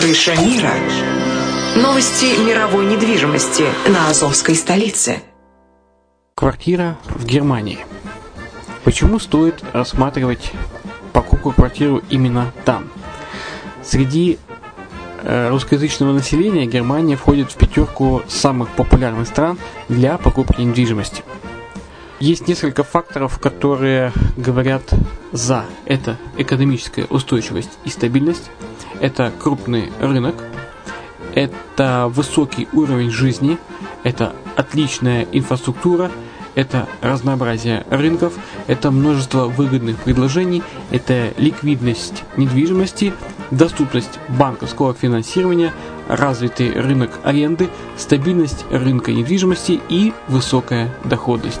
Крыша мира. Новости мировой недвижимости на Азовской столице. Квартира в Германии. Почему стоит рассматривать покупку квартиры именно там? Среди э, русскоязычного населения Германия входит в пятерку самых популярных стран для покупки недвижимости. Есть несколько факторов, которые говорят за. Это экономическая устойчивость и стабильность, это крупный рынок, это высокий уровень жизни, это отличная инфраструктура, это разнообразие рынков, это множество выгодных предложений, это ликвидность недвижимости, доступность банковского финансирования, развитый рынок аренды, стабильность рынка недвижимости и высокая доходность.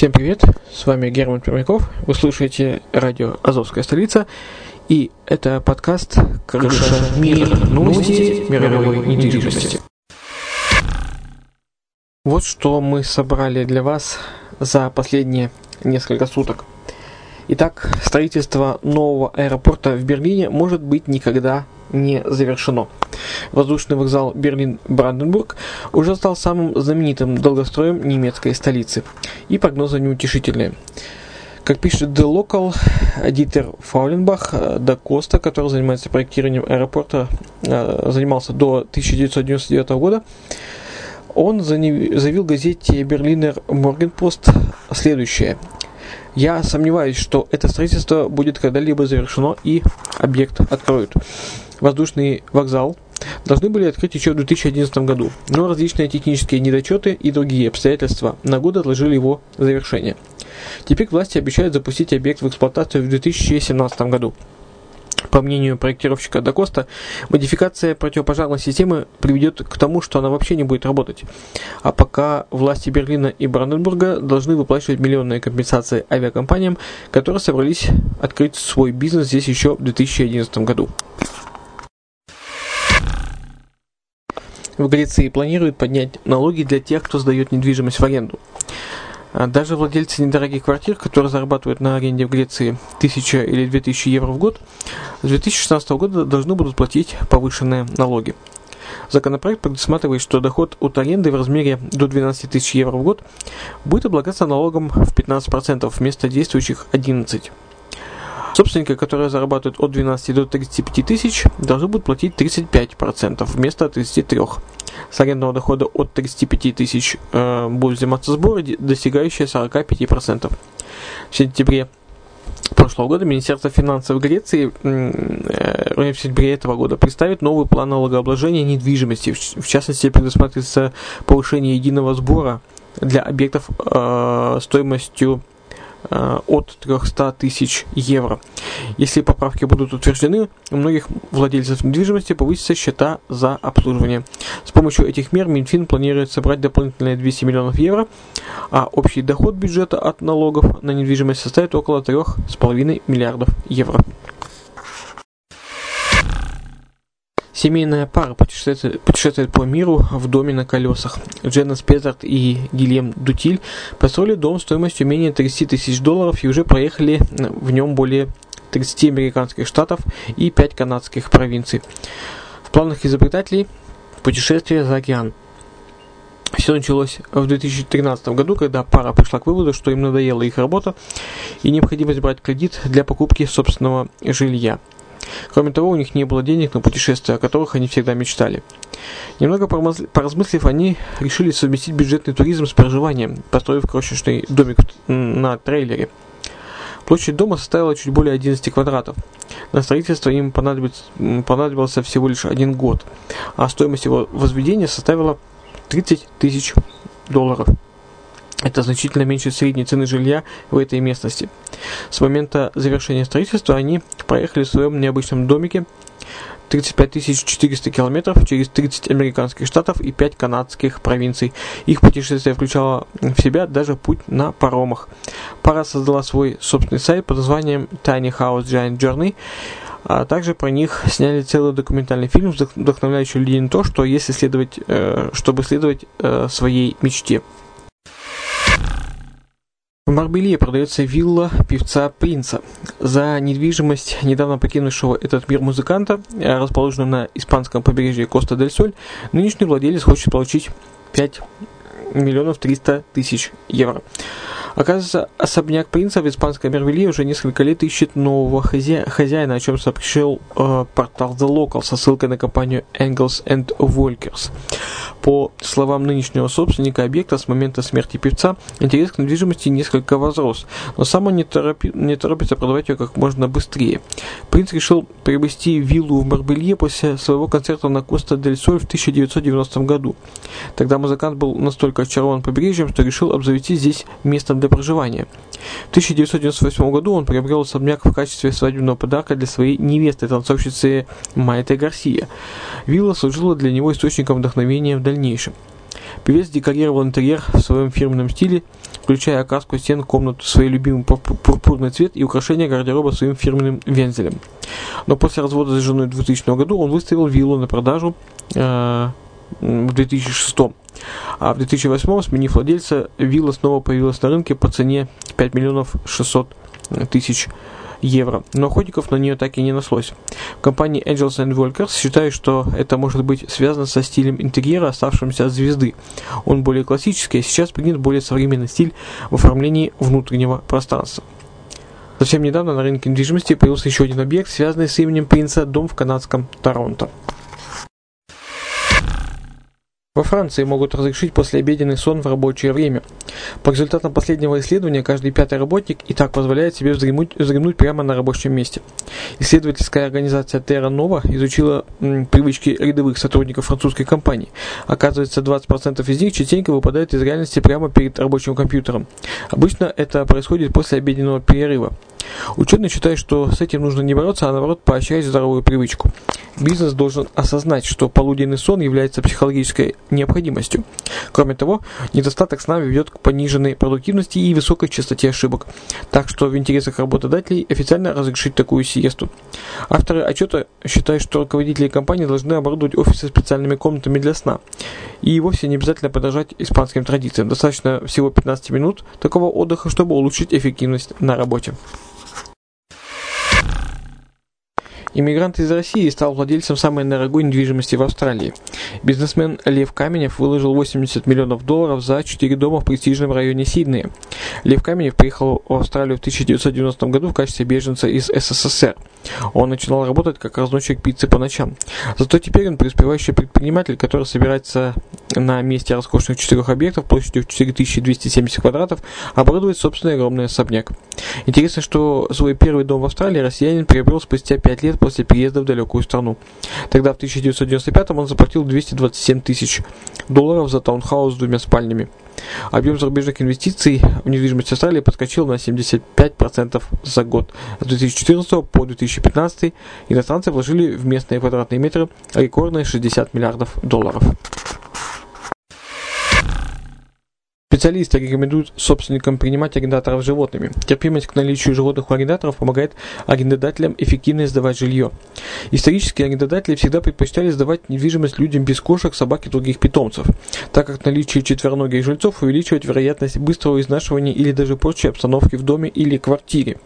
Всем привет, с вами Герман Пермяков, вы слушаете радио «Азовская столица», и это подкаст «Крыша мира. Новости мировой недвижимости». Вот что мы собрали для вас за последние несколько суток. Итак, строительство нового аэропорта в Берлине может быть никогда не завершено. Воздушный вокзал Берлин-Бранденбург уже стал самым знаменитым долгостроем немецкой столицы. И прогнозы неутешительные. Как пишет The Local, Дитер Фауленбах до Коста, который занимается проектированием аэропорта, э, занимался до 1999 года, он заявил газете Берлинер Моргенпост следующее – я сомневаюсь, что это строительство будет когда-либо завершено и объект откроют. Воздушный вокзал должны были открыть еще в 2011 году, но различные технические недочеты и другие обстоятельства на год отложили его завершение. Теперь власти обещают запустить объект в эксплуатацию в 2017 году. По мнению проектировщика Дакоста, модификация противопожарной системы приведет к тому, что она вообще не будет работать. А пока власти Берлина и Бранденбурга должны выплачивать миллионные компенсации авиакомпаниям, которые собрались открыть свой бизнес здесь еще в 2011 году. В Греции планируют поднять налоги для тех, кто сдает недвижимость в аренду. А даже владельцы недорогих квартир, которые зарабатывают на аренде в Греции 1000 или 2000 евро в год, с 2016 года должны будут платить повышенные налоги. Законопроект предусматривает, что доход от аренды в размере до 12 тысяч евро в год будет облагаться налогом в 15% вместо действующих 11%. Собственники, которые зарабатывают от 12 до 35 тысяч, должны будут платить 35% вместо 33%. С арендного дохода от 35 тысяч э, будут взиматься сборы, достигающие 45%. В сентябре прошлого года Министерство финансов Греции э, в сентябре этого года представит новый план налогообложения недвижимости. В частности, предусматривается повышение единого сбора для объектов э, стоимостью от 300 тысяч евро. Если поправки будут утверждены, у многих владельцев недвижимости повысятся счета за обслуживание. С помощью этих мер Минфин планирует собрать дополнительные 200 миллионов евро, а общий доход бюджета от налогов на недвижимость составит около 3,5 миллиардов евро. Семейная пара путешествует, путешествует по миру в доме на колесах. Дженнес Пезард и Гильем Дутиль построили дом стоимостью менее 30 тысяч долларов и уже проехали в нем более 30 американских штатов и 5 канадских провинций. В планах изобретателей путешествие за океан. Все началось в 2013 году, когда пара пришла к выводу, что им надоела их работа и необходимость брать кредит для покупки собственного жилья. Кроме того, у них не было денег на путешествия, о которых они всегда мечтали. Немного поразмыслив, они решили совместить бюджетный туризм с проживанием, построив крошечный домик на трейлере. Площадь дома составила чуть более 11 квадратов. На строительство им понадобился всего лишь один год, а стоимость его возведения составила 30 тысяч долларов. Это значительно меньше средней цены жилья в этой местности. С момента завершения строительства они проехали в своем необычном домике 35 400 километров через 30 американских штатов и 5 канадских провинций. Их путешествие включало в себя даже путь на паромах. Пара создала свой собственный сайт под названием Tiny House Giant Journey, а также про них сняли целый документальный фильм, вдохновляющий людей на то, что если следовать, э, чтобы следовать э, своей мечте. В Марбелье продается вилла певца Принца. За недвижимость недавно покинувшего этот мир музыканта, э, расположенную на испанском побережье Коста-дель-Соль, нынешний владелец хочет получить 5 миллионов 300 тысяч евро. Оказывается, особняк принца в испанской Мервилье уже несколько лет ищет нового хозя... хозяина, о чем сообщил э, портал The Local со ссылкой на компанию Engels and Volkers. По словам нынешнего собственника объекта, с момента смерти певца интерес к недвижимости несколько возрос, но сам он не, торопи... не торопится продавать ее как можно быстрее. Принц решил приобрести виллу в Марбелье после своего концерта на Коста дель Соль в 1990 году. Тогда музыкант был настолько очарован побережьем, что решил обзавести здесь местом для проживания. В 1998 году он приобрел особняк в качестве свадебного подарка для своей невесты, танцовщицы Майты Гарсия. Вилла служила для него источником вдохновения в дальнейшем. Певец декорировал интерьер в своем фирменном стиле, включая окраску стен комнат в свой любимый пурпурный цвет и украшение гардероба своим фирменным вензелем. Но после развода с женой в 2000 году он выставил виллу на продажу э, в 2006. А в 2008, сменив владельца, вилла снова появилась на рынке по цене 5 миллионов 600 тысяч евро, но охотников на нее так и не нашлось. В компании Angels and Walkers считают, что это может быть связано со стилем интерьера, оставшимся от звезды. Он более классический, а сейчас принят более современный стиль в оформлении внутреннего пространства. Совсем недавно на рынке недвижимости появился еще один объект, связанный с именем принца, дом в канадском Торонто. Во Франции могут разрешить послеобеденный сон в рабочее время. По результатам последнего исследования, каждый пятый работник и так позволяет себе вздремнуть, вздремнуть прямо на рабочем месте. Исследовательская организация Terra Nova изучила м, привычки рядовых сотрудников французской компании. Оказывается, 20% из них частенько выпадают из реальности прямо перед рабочим компьютером. Обычно это происходит после обеденного перерыва. Ученые считают, что с этим нужно не бороться, а наоборот поощрять здоровую привычку. Бизнес должен осознать, что полуденный сон является психологической необходимостью. Кроме того, недостаток сна ведет к пониженной продуктивности и высокой частоте ошибок. Так что в интересах работодателей официально разрешить такую сиесту. Авторы отчета считают, что руководители компании должны оборудовать офисы специальными комнатами для сна. И вовсе не обязательно подражать испанским традициям. Достаточно всего 15 минут такого отдыха, чтобы улучшить эффективность на работе. Иммигрант из России стал владельцем самой дорогой недвижимости в Австралии. Бизнесмен Лев Каменев выложил 80 миллионов долларов за 4 дома в престижном районе Сиднея. Лев Каменев приехал в Австралию в 1990 году в качестве беженца из СССР. Он начинал работать как разносчик пиццы по ночам. Зато теперь он преуспевающий предприниматель, который собирается на месте роскошных четырех объектов площадью в 4270 квадратов оборудовать собственный огромный особняк. Интересно, что свой первый дом в Австралии россиянин приобрел спустя 5 лет после переезда в далекую страну. Тогда в 1995 он заплатил 227 тысяч долларов за таунхаус с двумя спальнями. Объем зарубежных инвестиций в недвижимость Австралии подскочил на 75% за год. С 2014 по 2015 иностранцы вложили в местные квадратные метры рекордные 60 миллиардов долларов. Специалисты рекомендуют собственникам принимать арендаторов животными. Терпимость к наличию животных у арендаторов помогает арендодателям эффективно сдавать жилье. Исторически арендодатели всегда предпочитали сдавать недвижимость людям без кошек, собак и других питомцев, так как наличие четвероногих жильцов увеличивает вероятность быстрого изнашивания или даже порчи обстановки в доме или квартире.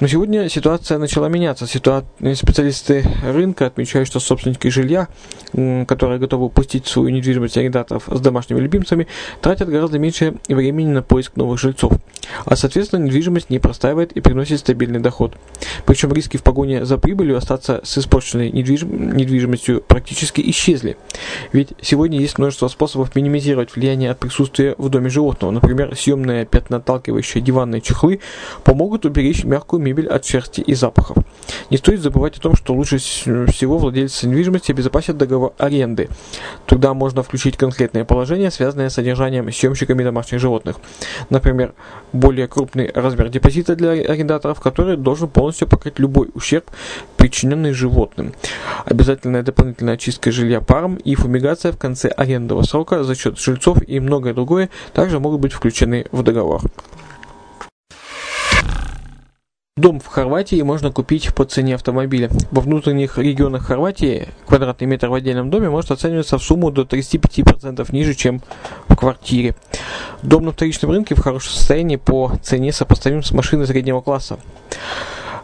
Но сегодня ситуация начала меняться. Ситуа... Специалисты рынка отмечают, что собственники жилья, которые готовы пустить свою недвижимость арендаторов с домашними любимцами, тратят гораздо меньше времени на поиск новых жильцов. А соответственно недвижимость не простаивает и приносит стабильный доход. Причем риски в погоне за прибылью остаться с испорченной недвижим... недвижимостью практически исчезли. Ведь сегодня есть множество способов минимизировать влияние от присутствия в доме животного. Например, съемные пятноталкивающие диванные чехлы помогут уберечь мягкую мебель от шерсти и запахов. Не стоит забывать о том, что лучше всего владельцы недвижимости обезопасят договор аренды. Тогда можно включить конкретные положения, связанные с содержанием съемщиками домашних животных. Например, более крупный размер депозита для арендаторов, который должен полностью покрыть любой ущерб, причиненный животным. Обязательная дополнительная очистка жилья паром и фумигация в конце арендного срока за счет жильцов и многое другое также могут быть включены в договор. Дом в Хорватии можно купить по цене автомобиля. Во внутренних регионах Хорватии квадратный метр в отдельном доме может оцениваться в сумму до 35% ниже, чем в квартире. Дом на вторичном рынке в хорошем состоянии по цене сопоставим с машиной среднего класса.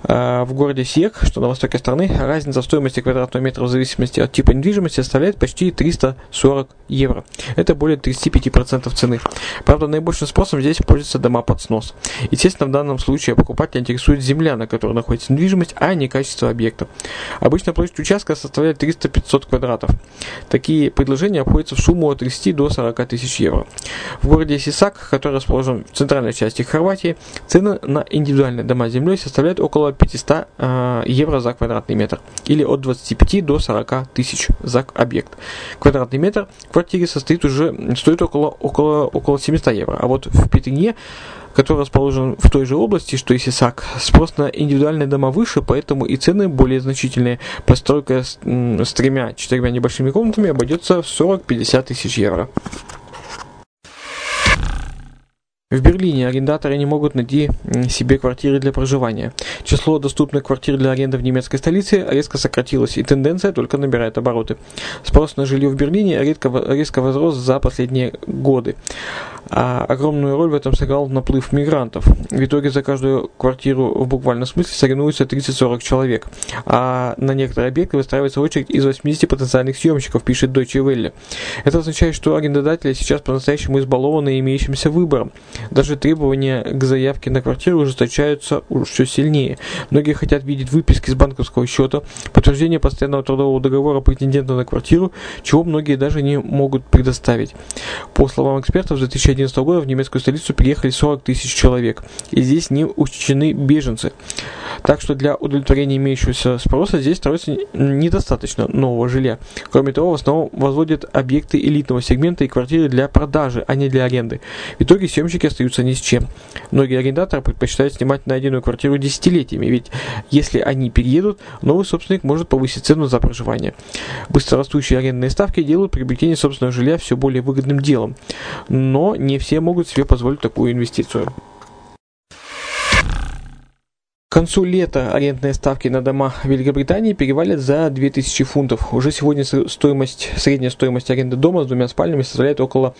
Э, в городе Сиек, что на востоке страны, разница в стоимости квадратного метра в зависимости от типа недвижимости составляет почти 340 евро. Это более 35% цены. Правда, наибольшим спросом здесь пользуются дома под снос. Естественно, в данном случае покупателя интересует земля, на которой находится недвижимость, а не качество объекта. Обычно площадь участка составляет 300-500 квадратов. Такие предложения обходятся в сумму от 30 до 40 тысяч евро. В городе Сисак, который расположен в центральной части Хорватии, цены на индивидуальные дома с землей составляют около около 500 э, евро за квадратный метр или от 25 до 40 тысяч за объект. Квадратный метр в квартире состоит уже, стоит около, около, около 700 евро, а вот в Петрине который расположен в той же области, что и Сисак. Спрос на индивидуальные дома выше, поэтому и цены более значительные. Постройка с, с тремя-четырьмя небольшими комнатами обойдется в 40-50 тысяч евро. В Берлине арендаторы не могут найти себе квартиры для проживания. Число доступных квартир для аренды в немецкой столице резко сократилось, и тенденция только набирает обороты. Спрос на жилье в Берлине редко, резко возрос за последние годы. А огромную роль в этом сыграл наплыв мигрантов. В итоге за каждую квартиру в буквальном смысле соревнуются 30-40 человек. А на некоторые объекты выстраивается очередь из 80 потенциальных съемщиков, пишет Deutsche Welle. Это означает, что арендодатели сейчас по-настоящему избалованы имеющимся выбором. Даже требования к заявке на квартиру ужесточаются уж все сильнее. Многие хотят видеть выписки с банковского счета, подтверждение постоянного трудового договора претендента на квартиру, чего многие даже не могут предоставить. По словам экспертов, с 2011 года в немецкую столицу приехали 40 тысяч человек, и здесь не учтены беженцы. Так что для удовлетворения имеющегося спроса здесь строится недостаточно нового жилья. Кроме того, в основном возводят объекты элитного сегмента и квартиры для продажи, а не для аренды. В итоге съемщики остаются ни с чем. Многие арендаторы предпочитают снимать найденную квартиру десятилетиями, ведь если они переедут, новый собственник может повысить цену за проживание. Быстрорастущие арендные ставки делают приобретение собственного жилья все более выгодным делом, но не все могут себе позволить такую инвестицию. Концу лета арендные ставки на дома в Великобритании перевалят за 2000 фунтов. Уже сегодня стоимость, средняя стоимость аренды дома с двумя спальнями составляет около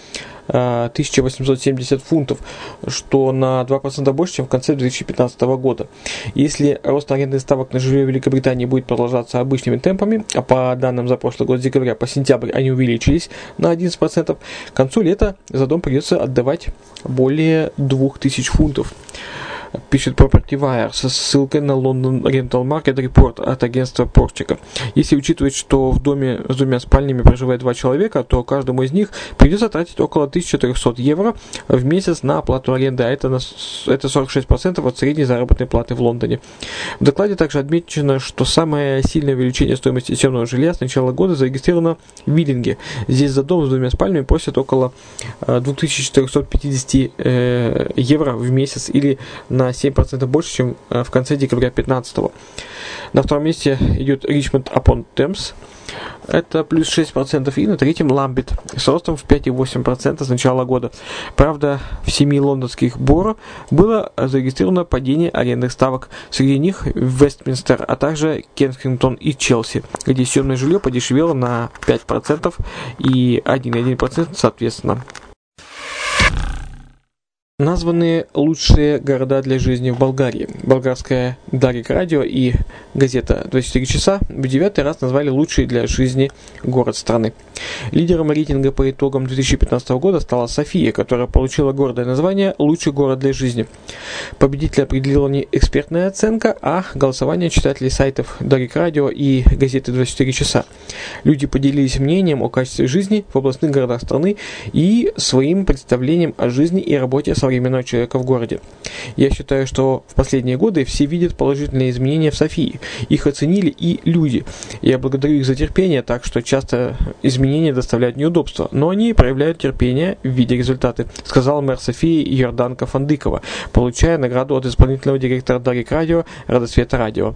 э, а, 1870 фунтов, что на 2% больше, чем в конце 2015 года. Если рост арендных ставок на жилье в Великобритании будет продолжаться обычными темпами, а по данным за прошлый год с декабря по сентябрь они увеличились на 11%, к концу лета за дом придется отдавать более 2000 фунтов пишет Property Wire со ссылкой на London Rental Market Report от агентства Портика. Если учитывать, что в доме с двумя спальнями проживает два человека, то каждому из них придется тратить около 1400 евро в месяц на оплату аренды, а это, на, это 46% от средней заработной платы в Лондоне. В докладе также отмечено, что самое сильное увеличение стоимости съемного жилья с начала года зарегистрировано в Виллинге. Здесь за дом с двумя спальнями просят около 2450 э, э, евро в месяц или на 7% больше, чем э, в конце декабря 2015. На втором месте идет Richmond upon Thames, это плюс 6%, и на третьем Ламбит с ростом в 5,8% с начала года. Правда, в семи лондонских боро было зарегистрировано падение арендных ставок. Среди них Вестминстер, а также Кенсингтон и Челси, где съемное жилье подешевело на 5% и 1,1% соответственно. Названы лучшие города для жизни в Болгарии. Болгарская Дарик Радио и газета 24 часа в девятый раз назвали лучший для жизни город страны. Лидером рейтинга по итогам 2015 года стала София, которая получила гордое название «Лучший город для жизни». Победитель определила не экспертная оценка, а голосование читателей сайтов Дарик Радио и газеты 24 часа. Люди поделились мнением о качестве жизни в областных городах страны и своим представлением о жизни и работе современного человека в городе. Я считаю, что в последние годы все видят положительные изменения в Софии. Их оценили и люди. Я благодарю их за терпение, так что часто изменения доставляют неудобства, но они проявляют терпение в виде результата, сказал мэр Софии Йорданка Фандыкова, получая награду от исполнительного директора Дарик Радио Радосвета Радио.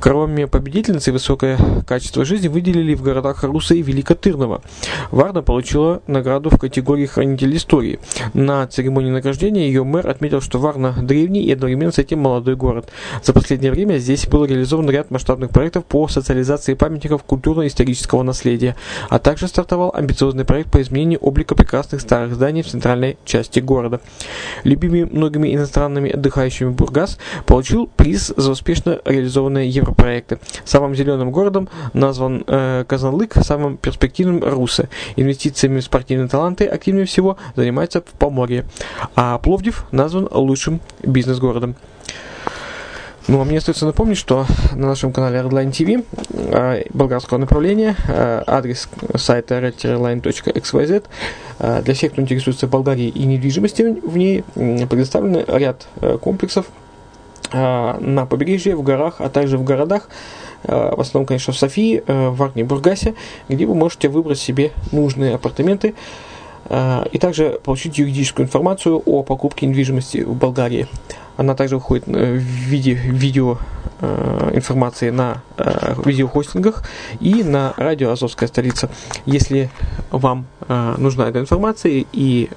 Кроме победительницы высокое качество жизни выделили в городах Руса и Великотырного. Варна получила награду в категории хранитель истории. На церемонии награждения ее мэр отметил, что Варна древний и одновременно с этим молодой город. За последнее время здесь был реализован ряд масштабных проектов по социализации памятников культурно-исторического наследия, а также стартовал амбициозный проект по изменению облика прекрасных старых зданий в центральной части города. Любимый многими иностранными отдыхающими Бургас получил приз за успешно реализованное Евро проекты. Самым зеленым городом назван э, Казанлык, самым перспективным Русы. Инвестициями в спортивные таланты активнее всего занимается в Поморье. А Пловдив назван лучшим бизнес-городом. Ну, а мне остается напомнить, что на нашем канале Redline TV э, болгарского направления, э, адрес сайта redline.xyz, э, для всех, кто интересуется Болгарией и недвижимостью в ней, предоставлены ряд э, комплексов на побережье, в горах, а также в городах, в основном, конечно, в Софии, в Арне, Бургасе, где вы можете выбрать себе нужные апартаменты и также получить юридическую информацию о покупке недвижимости в Болгарии. Она также выходит в виде видео Э, информации на э, видеохостингах и на радио «Азовская столица». Если вам э, нужна эта информация и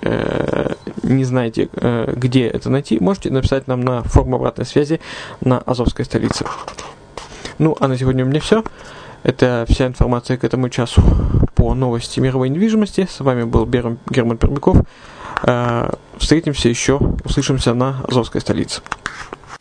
не знаете, где это найти, можете написать нам на форму обратной связи на «Азовской столице». Ну, а на сегодня у меня все. Это вся информация к этому часу по новости мировой недвижимости. С вами был Герман Пермяков. Встретимся еще, услышимся на Азовской столице.